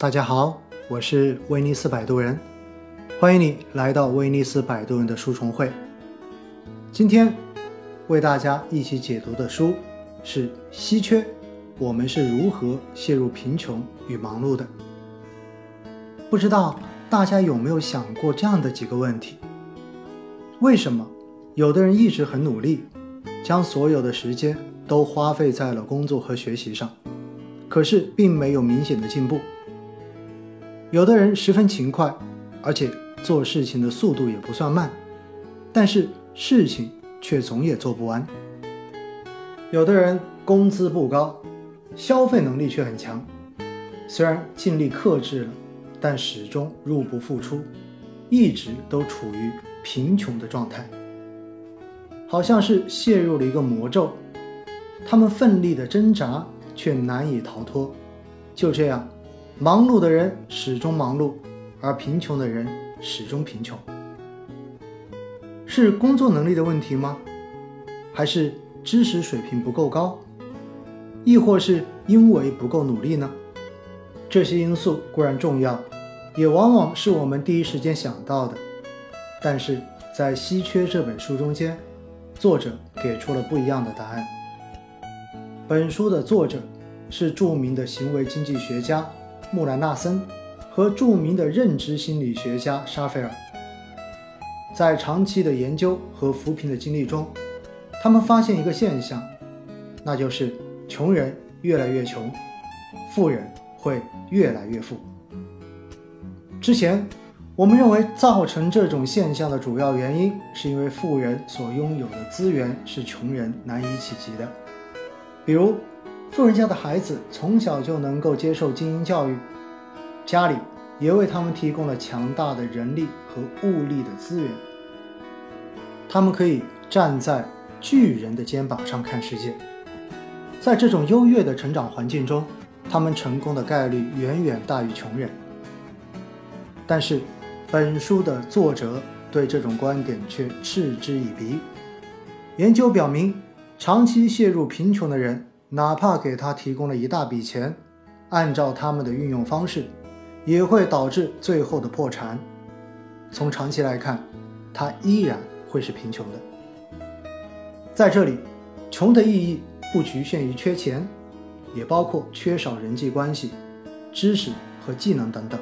大家好，我是威尼斯摆渡人，欢迎你来到威尼斯摆渡人的书虫会。今天为大家一起解读的书是《稀缺：我们是如何陷入贫穷与忙碌的》。不知道大家有没有想过这样的几个问题：为什么有的人一直很努力，将所有的时间都花费在了工作和学习上？可是并没有明显的进步。有的人十分勤快，而且做事情的速度也不算慢，但是事情却总也做不完。有的人工资不高，消费能力却很强，虽然尽力克制了，但始终入不敷出，一直都处于贫穷的状态，好像是陷入了一个魔咒。他们奋力的挣扎。却难以逃脱。就这样，忙碌的人始终忙碌，而贫穷的人始终贫穷。是工作能力的问题吗？还是知识水平不够高？亦或是因为不够努力呢？这些因素固然重要，也往往是我们第一时间想到的。但是在《稀缺》这本书中间，作者给出了不一样的答案。本书的作者是著名的行为经济学家穆兰纳森和著名的认知心理学家沙菲尔。在长期的研究和扶贫的经历中，他们发现一个现象，那就是穷人越来越穷，富人会越来越富。之前我们认为造成这种现象的主要原因，是因为富人所拥有的资源是穷人难以企及的。比如，富人家的孩子从小就能够接受精英教育，家里也为他们提供了强大的人力和物力的资源，他们可以站在巨人的肩膀上看世界。在这种优越的成长环境中，他们成功的概率远远大于穷人。但是，本书的作者对这种观点却嗤之以鼻。研究表明。长期陷入贫穷的人，哪怕给他提供了一大笔钱，按照他们的运用方式，也会导致最后的破产。从长期来看，他依然会是贫穷的。在这里，穷的意义不局限于缺钱，也包括缺少人际关系、知识和技能等等。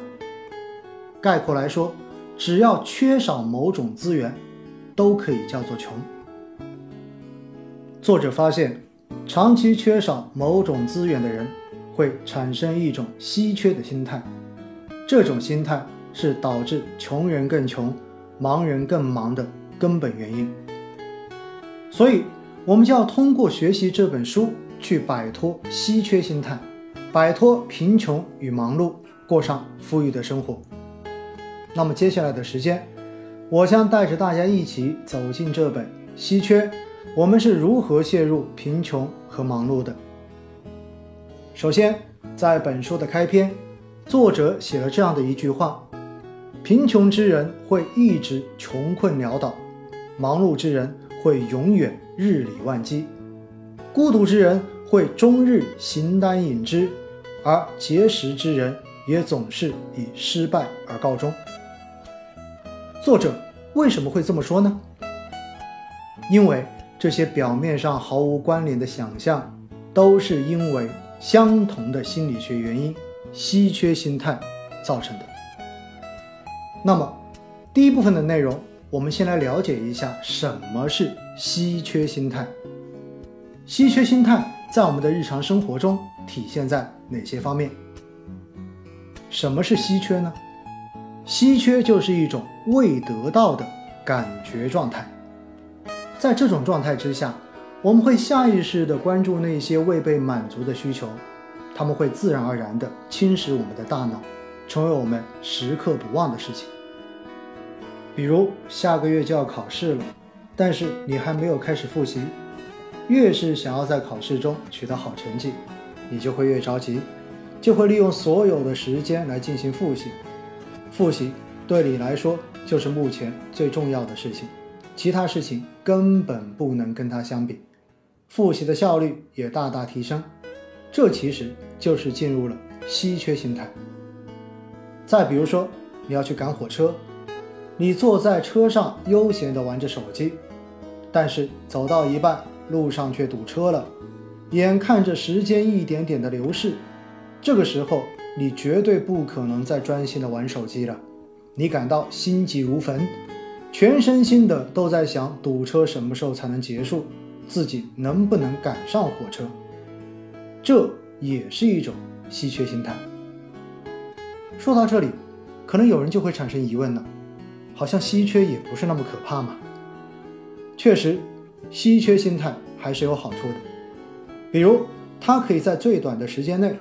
概括来说，只要缺少某种资源，都可以叫做穷。作者发现，长期缺少某种资源的人会产生一种稀缺的心态，这种心态是导致穷人更穷、忙人更忙的根本原因。所以，我们就要通过学习这本书去摆脱稀缺心态，摆脱贫穷与忙碌，过上富裕的生活。那么，接下来的时间，我将带着大家一起走进这本稀缺。我们是如何陷入贫穷和忙碌的？首先，在本书的开篇，作者写了这样的一句话：“贫穷之人会一直穷困潦倒，忙碌之人会永远日理万机，孤独之人会终日形单影只，而节食之人也总是以失败而告终。”作者为什么会这么说呢？因为。这些表面上毫无关联的想象，都是因为相同的心理学原因——稀缺心态造成的。那么，第一部分的内容，我们先来了解一下什么是稀缺心态。稀缺心态在我们的日常生活中体现在哪些方面？什么是稀缺呢？稀缺就是一种未得到的感觉状态。在这种状态之下，我们会下意识地关注那些未被满足的需求，他们会自然而然地侵蚀我们的大脑，成为我们时刻不忘的事情。比如下个月就要考试了，但是你还没有开始复习，越是想要在考试中取得好成绩，你就会越着急，就会利用所有的时间来进行复习。复习对你来说就是目前最重要的事情。其他事情根本不能跟它相比，复习的效率也大大提升。这其实就是进入了稀缺心态。再比如说，你要去赶火车，你坐在车上悠闲地玩着手机，但是走到一半，路上却堵车了，眼看着时间一点点的流逝，这个时候你绝对不可能再专心地玩手机了，你感到心急如焚，全身心的都在想堵车什么时候才能结束，自己能不能赶上火车，这也是一种稀缺心态。说到这里，可能有人就会产生疑问了：好像稀缺也不是那么可怕嘛？确实，稀缺心态还是有好处的。比如，它可以在最短的时间内，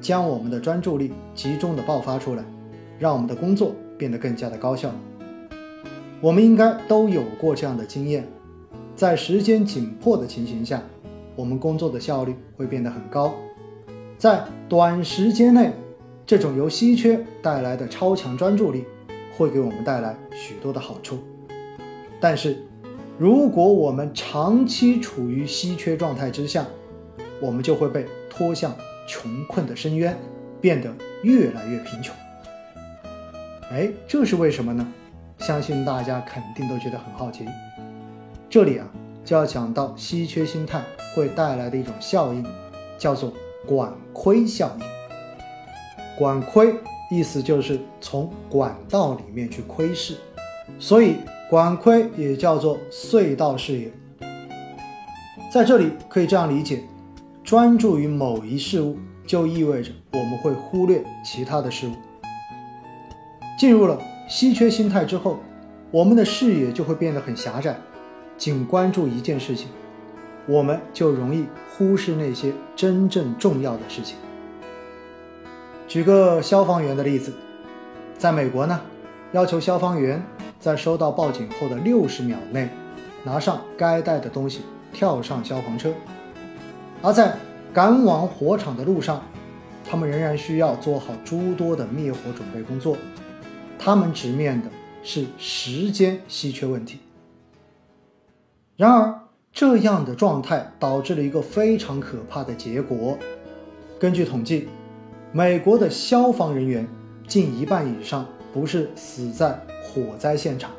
将我们的专注力集中的爆发出来，让我们的工作变得更加的高效。我们应该都有过这样的经验：在时间紧迫的情形下，我们工作的效率会变得很高，在短时间内。这种由稀缺带来的超强专注力，会给我们带来许多的好处。但是，如果我们长期处于稀缺状态之下，我们就会被拖向穷困的深渊，变得越来越贫穷。哎，这是为什么呢？相信大家肯定都觉得很好奇。这里啊，就要讲到稀缺心态会带来的一种效应，叫做管窥效应。管窥意思就是从管道里面去窥视，所以管窥也叫做隧道视野。在这里可以这样理解：专注于某一事物，就意味着我们会忽略其他的事物。进入了稀缺心态之后，我们的视野就会变得很狭窄，仅关注一件事情，我们就容易忽视那些真正重要的事情。举个消防员的例子，在美国呢，要求消防员在收到报警后的六十秒内拿上该带的东西，跳上消防车；而在赶往火场的路上，他们仍然需要做好诸多的灭火准备工作。他们直面的是时间稀缺问题。然而，这样的状态导致了一个非常可怕的结果。根据统计。美国的消防人员近一半以上不是死在火灾现场，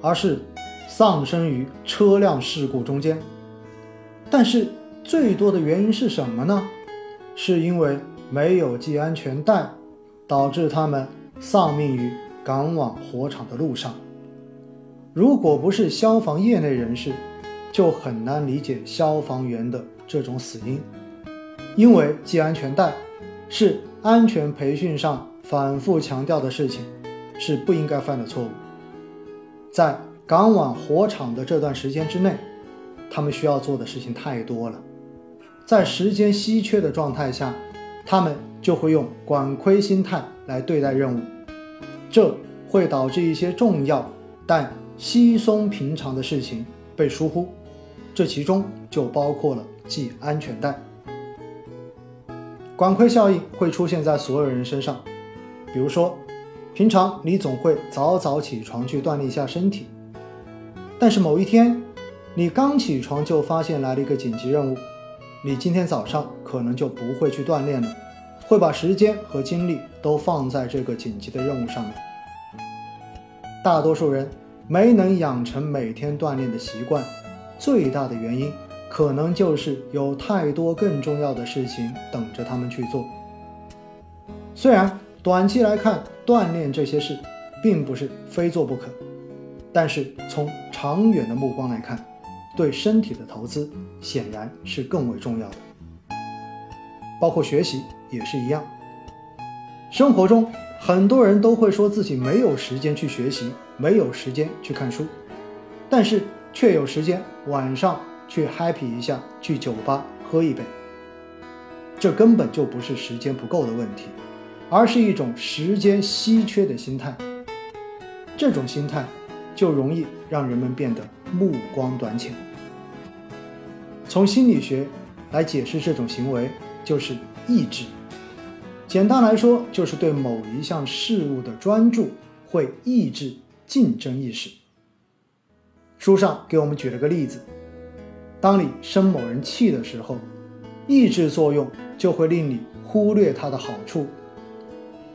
而是丧生于车辆事故中间。但是最多的原因是什么呢？是因为没有系安全带，导致他们丧命于赶往火场的路上。如果不是消防业内人士，就很难理解消防员的这种死因，因为系安全带。是安全培训上反复强调的事情，是不应该犯的错误。在赶往火场的这段时间之内，他们需要做的事情太多了。在时间稀缺的状态下，他们就会用管窥心态来对待任务，这会导致一些重要但稀松平常的事情被疏忽。这其中就包括了系安全带。管窥效应会出现在所有人身上，比如说，平常你总会早早起床去锻炼一下身体，但是某一天，你刚起床就发现来了一个紧急任务，你今天早上可能就不会去锻炼了，会把时间和精力都放在这个紧急的任务上面。大多数人没能养成每天锻炼的习惯，最大的原因。可能就是有太多更重要的事情等着他们去做。虽然短期来看，锻炼这些事并不是非做不可，但是从长远的目光来看，对身体的投资显然是更为重要的。包括学习也是一样。生活中很多人都会说自己没有时间去学习，没有时间去看书，但是却有时间晚上。去 happy 一下，去酒吧喝一杯，这根本就不是时间不够的问题，而是一种时间稀缺的心态。这种心态就容易让人们变得目光短浅。从心理学来解释这种行为，就是意志。简单来说，就是对某一项事物的专注会抑制竞争意识。书上给我们举了个例子。当你生某人气的时候，抑制作用就会令你忽略他的好处，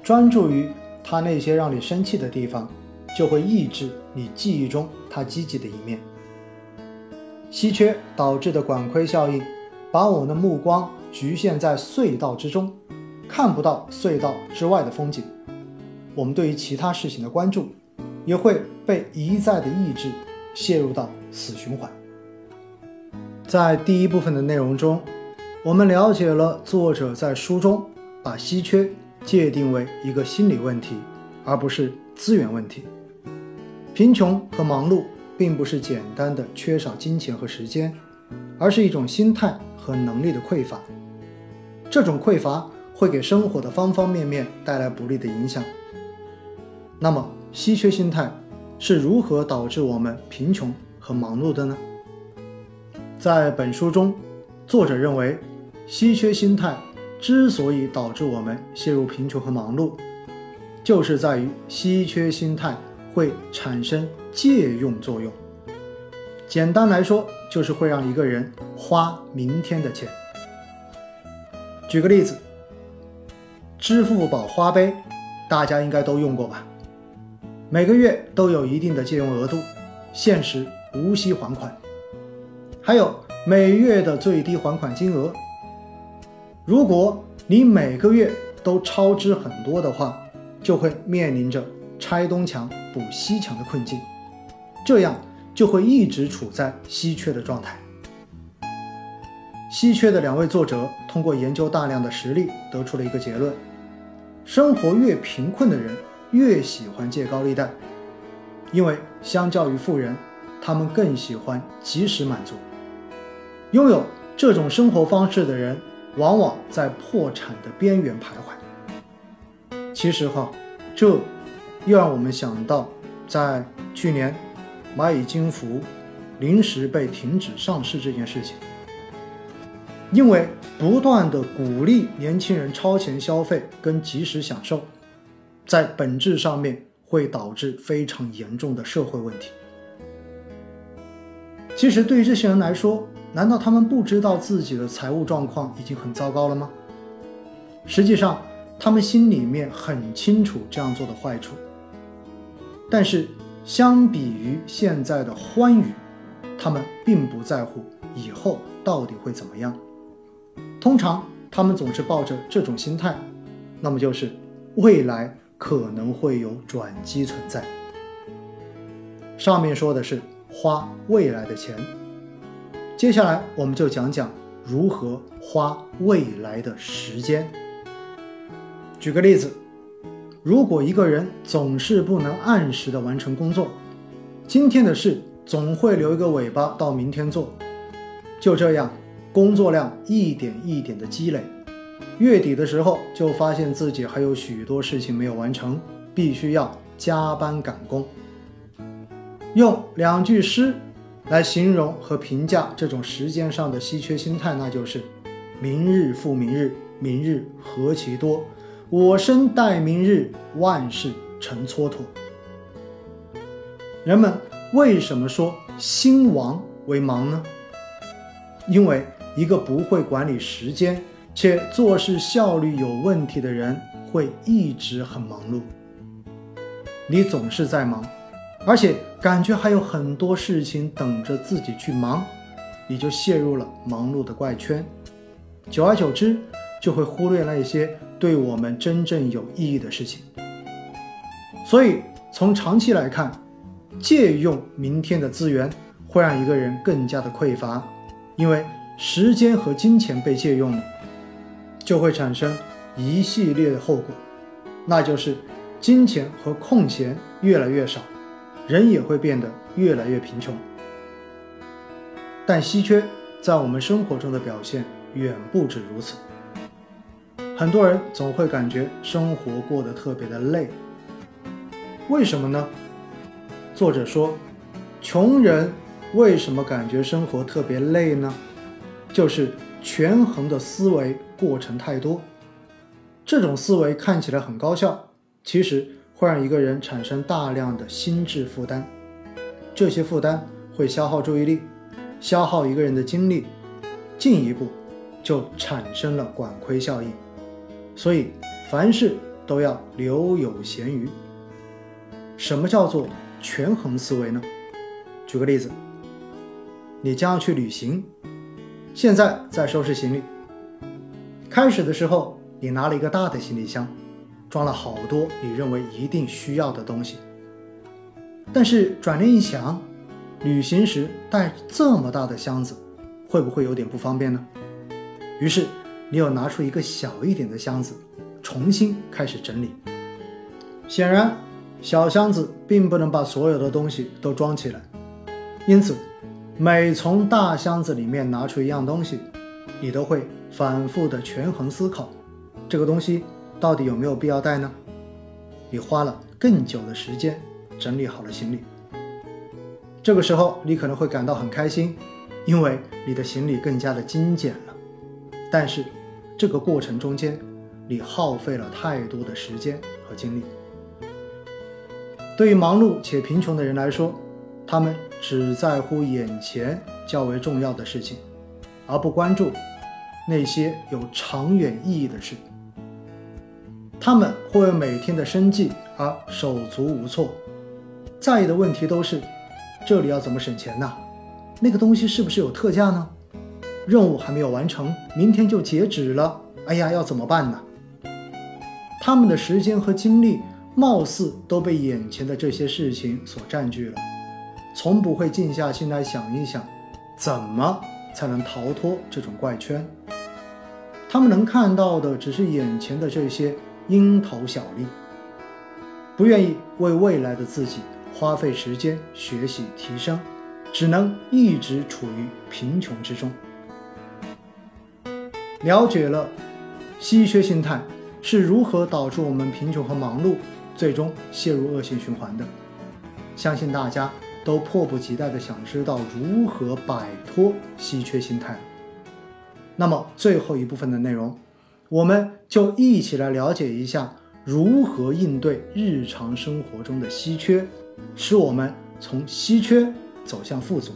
专注于他那些让你生气的地方，就会抑制你记忆中他积极的一面。稀缺导致的管窥效应，把我们的目光局限在隧道之中，看不到隧道之外的风景。我们对于其他事情的关注，也会被一再的抑制，陷入到死循环。在第一部分的内容中，我们了解了作者在书中把稀缺界定为一个心理问题，而不是资源问题。贫穷和忙碌并不是简单的缺少金钱和时间，而是一种心态和能力的匮乏。这种匮乏会给生活的方方面面带来不利的影响。那么，稀缺心态是如何导致我们贫穷和忙碌的呢？在本书中，作者认为，稀缺心态之所以导致我们陷入贫穷和忙碌，就是在于稀缺心态会产生借用作用。简单来说，就是会让一个人花明天的钱。举个例子，支付宝花呗，大家应该都用过吧？每个月都有一定的借用额度，限时无息还款，还有每月的最低还款金额。如果你每个月都超支很多的话，就会面临着拆东墙补西墙的困境，这样就会一直处在稀缺的状态。稀缺的两位作者通过研究大量的实例，得出了一个结论：生活越贫困的人。越喜欢借高利贷，因为相较于富人，他们更喜欢及时满足。拥有这种生活方式的人，往往在破产的边缘徘徊。其实哈，这又让我们想到，在去年蚂蚁金服临时被停止上市这件事情，因为不断的鼓励年轻人超前消费跟及时享受。在本质上面会导致非常严重的社会问题。其实对于这些人来说，难道他们不知道自己的财务状况已经很糟糕了吗？实际上，他们心里面很清楚这样做的坏处。但是，相比于现在的欢愉，他们并不在乎以后到底会怎么样。通常，他们总是抱着这种心态，那么就是未来。可能会有转机存在。上面说的是花未来的钱，接下来我们就讲讲如何花未来的时间。举个例子，如果一个人总是不能按时的完成工作，今天的事总会留一个尾巴到明天做，就这样，工作量一点一点的积累。月底的时候，就发现自己还有许多事情没有完成，必须要加班赶工。用两句诗来形容和评价这种时间上的稀缺心态，那就是“明日复明日，明日何其多，我生待明日，万事成蹉跎。”人们为什么说兴亡为忙呢？因为一个不会管理时间。且做事效率有问题的人会一直很忙碌。你总是在忙，而且感觉还有很多事情等着自己去忙，你就陷入了忙碌的怪圈。久而久之，就会忽略那些对我们真正有意义的事情。所以，从长期来看，借用明天的资源会让一个人更加的匮乏，因为时间和金钱被借用了。就会产生一系列的后果，那就是金钱和空闲越来越少，人也会变得越来越贫穷。但稀缺在我们生活中的表现远不止如此。很多人总会感觉生活过得特别的累，为什么呢？作者说，穷人为什么感觉生活特别累呢？就是权衡的思维。过程太多，这种思维看起来很高效，其实会让一个人产生大量的心智负担。这些负担会消耗注意力，消耗一个人的精力，进一步就产生了管窥效应。所以，凡事都要留有闲余。什么叫做权衡思维呢？举个例子，你将要去旅行，现在在收拾行李。开始的时候，你拿了一个大的行李箱，装了好多你认为一定需要的东西。但是转念一想，旅行时带这么大的箱子，会不会有点不方便呢？于是你又拿出一个小一点的箱子，重新开始整理。显然，小箱子并不能把所有的东西都装起来，因此每从大箱子里面拿出一样东西，你都会反复的权衡思考，这个东西到底有没有必要带呢？你花了更久的时间整理好了行李，这个时候你可能会感到很开心，因为你的行李更加的精简了。但是，这个过程中间，你耗费了太多的时间和精力。对于忙碌且贫穷的人来说，他们只在乎眼前较为重要的事情，而不关注那些有长远意义的事。他们会为每天的生计而手足无措，在意的问题都是：这里要怎么省钱呢？那个东西是不是有特价呢？任务还没有完成，明天就截止了。哎呀，要怎么办呢？他们的时间和精力貌似都被眼前的这些事情所占据了，从不会静下心来想一想，怎么才能逃脱这种怪圈。他们能看到的只是眼前的这些蝇头小利，不愿意为未来的自己花费时间学习提升，只能一直处于贫穷之中。了解了稀缺心态是如何导致我们贫穷和忙碌，最终陷入恶性循环的，相信大家都迫不及待地想知道如何摆脱稀缺心态。那么最后一部分的内容，我们就一起来了解一下如何应对日常生活中的稀缺，使我们从稀缺走向富足。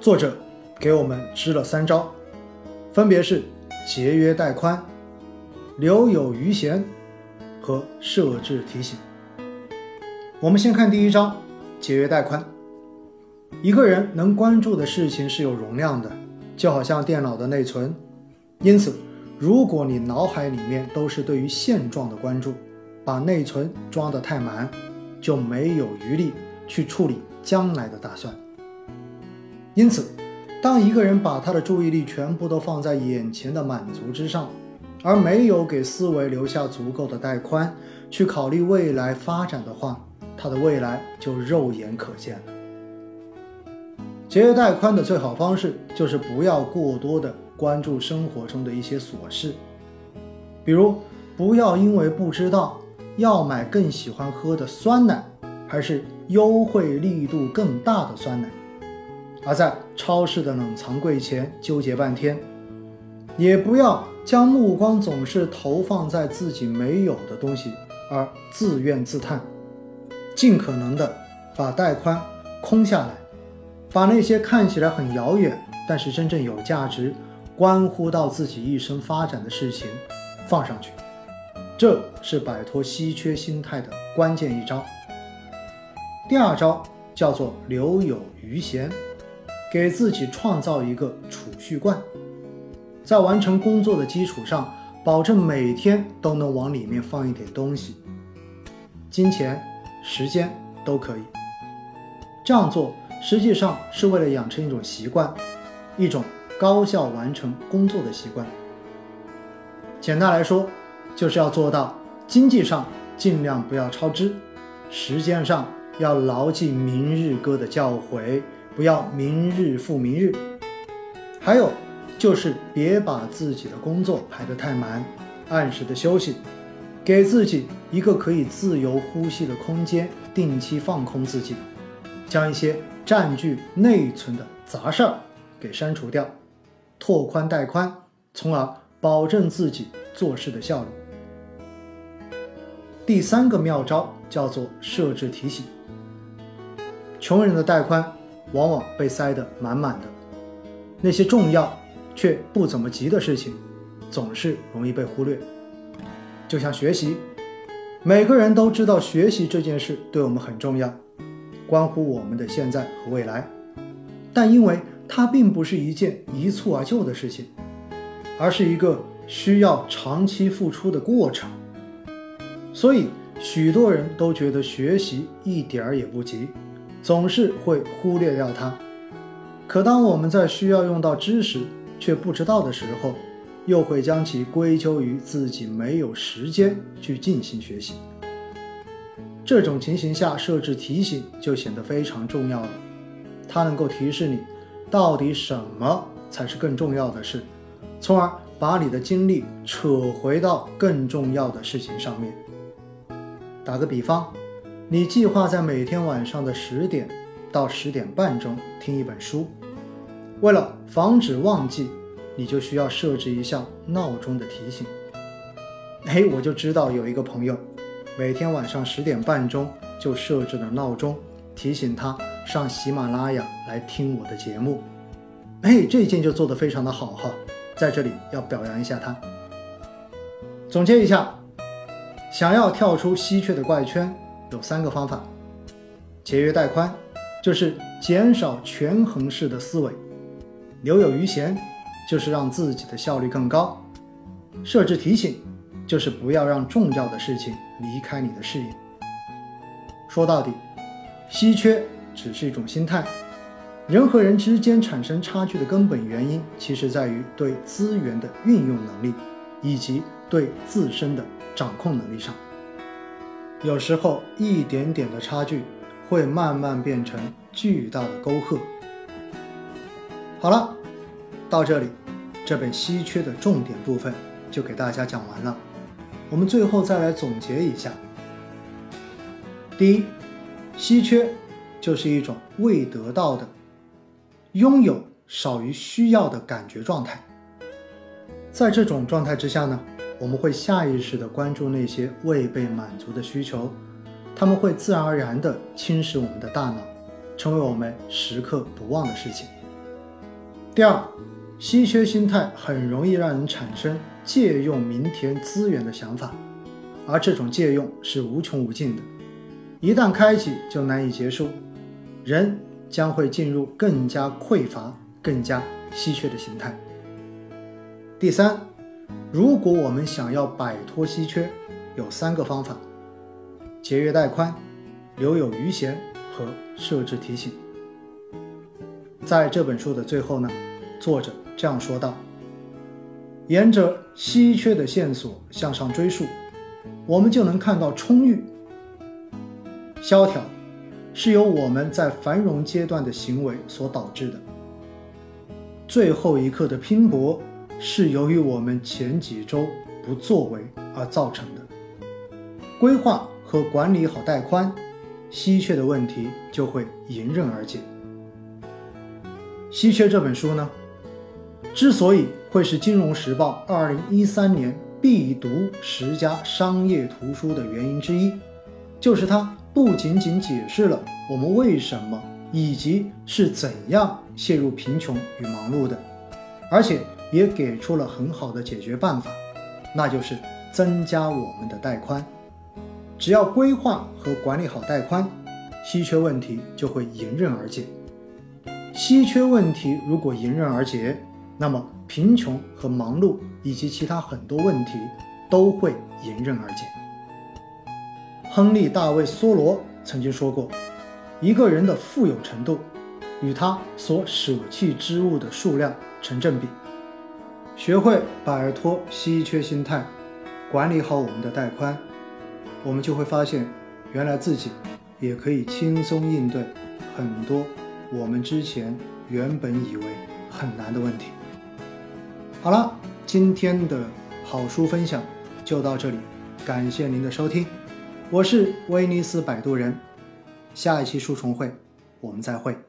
作者给我们支了三招。分别是节约带宽、留有余闲和设置提醒。我们先看第一招：节约带宽。一个人能关注的事情是有容量的，就好像电脑的内存。因此，如果你脑海里面都是对于现状的关注，把内存装得太满，就没有余力去处理将来的打算。因此。当一个人把他的注意力全部都放在眼前的满足之上，而没有给思维留下足够的带宽去考虑未来发展的话，他的未来就肉眼可见了。节约带宽的最好方式就是不要过多的关注生活中的一些琐事，比如不要因为不知道要买更喜欢喝的酸奶，还是优惠力度更大的酸奶。而在超市的冷藏柜前纠结半天，也不要将目光总是投放在自己没有的东西而自怨自叹，尽可能的把带宽空下来，把那些看起来很遥远，但是真正有价值、关乎到自己一生发展的事情放上去，这是摆脱稀缺心态的关键一招。第二招叫做留有余闲。给自己创造一个储蓄罐，在完成工作的基础上，保证每天都能往里面放一点东西，金钱、时间都可以。这样做实际上是为了养成一种习惯，一种高效完成工作的习惯。简单来说，就是要做到经济上尽量不要超支，时间上要牢记明日歌的教诲。不要明日复明日，还有就是别把自己的工作排得太满，按时的休息，给自己一个可以自由呼吸的空间，定期放空自己，将一些占据内存的杂事儿给删除掉，拓宽带宽，从而保证自己做事的效率。第三个妙招叫做设置提醒，穷人的带宽。往往被塞得满满的，那些重要却不怎么急的事情，总是容易被忽略。就像学习，每个人都知道学习这件事对我们很重要，关乎我们的现在和未来。但因为它并不是一件一蹴而就的事情，而是一个需要长期付出的过程，所以许多人都觉得学习一点儿也不急，总是会忽略掉它。可当我们在需要用到知识却不知道的时候，又会将其归咎于自己没有时间去进行学习。这种情形下，设置提醒就显得非常重要了。它能够提示你，到底什么才是更重要的事，从而把你的精力扯回到更重要的事情上面。打个比方，你计划在每天晚上的十点到十点半中听一本书，为了防止忘记。你就需要设置一项闹钟的提醒。哎，我就知道有一个朋友，每天晚上十点半钟就设置了闹钟，提醒他上喜马拉雅来听我的节目。哎，这一件就做得非常的好哈，在这里要表扬一下他。总结一下，想要跳出稀缺的怪圈，有三个方法：节约带宽，就是减少权衡式的思维；留有余闲。就是让自己的效率更高，设置提醒，就是不要让重要的事情离开你的视野。说到底，稀缺只是一种心态，人和人之间产生差距的根本原因，其实在于对资源的运用能力，以及对自身的掌控能力上。有时候，一点点的差距，会慢慢变成巨大的沟壑。好了。到这里，这本稀缺的重点部分就给大家讲完了。我们最后再来总结一下：第一，稀缺就是一种未得到的、拥有少于需要的感觉状态。在这种状态之下呢，我们会下意识地关注那些未被满足的需求，他们会自然而然地侵蚀我们的大脑，成为我们时刻不忘的事情。第二。稀缺心态很容易让人产生借用明天资源的想法，而这种借用是无穷无尽的，一旦开启就难以结束，人将会进入更加匮乏、更加稀缺的形态。第三，如果我们想要摆脱稀缺，有三个方法：节约带宽、留有余闲和设置提醒。在这本书的最后呢，作者。这样说道：“沿着稀缺的线索向上追溯，我们就能看到充裕。萧条是由我们在繁荣阶段的行为所导致的。最后一刻的拼搏是由于我们前几周不作为而造成的。规划和管理好带宽，稀缺的问题就会迎刃而解。稀缺这本书呢？”之所以会是《金融时报》二零一三年必读十佳商业图书的原因之一，就是它不仅仅解释了我们为什么以及是怎样陷入贫穷与忙碌的，而且也给出了很好的解决办法，那就是增加我们的带宽。只要规划和管理好带宽，稀缺问题就会迎刃而解。稀缺问题如果迎刃而解，那么，贫穷和忙碌以及其他很多问题都会迎刃而解。亨利·大卫·梭罗曾经说过：“一个人的富有程度与他所舍弃之物的数量成正比。”学会摆脱稀缺心态，管理好我们的带宽，我们就会发现，原来自己也可以轻松应对很多我们之前原本以为很难的问题。好了，今天的好书分享就到这里，感谢您的收听，我是威尼斯摆渡人，下一期书虫会，我们再会。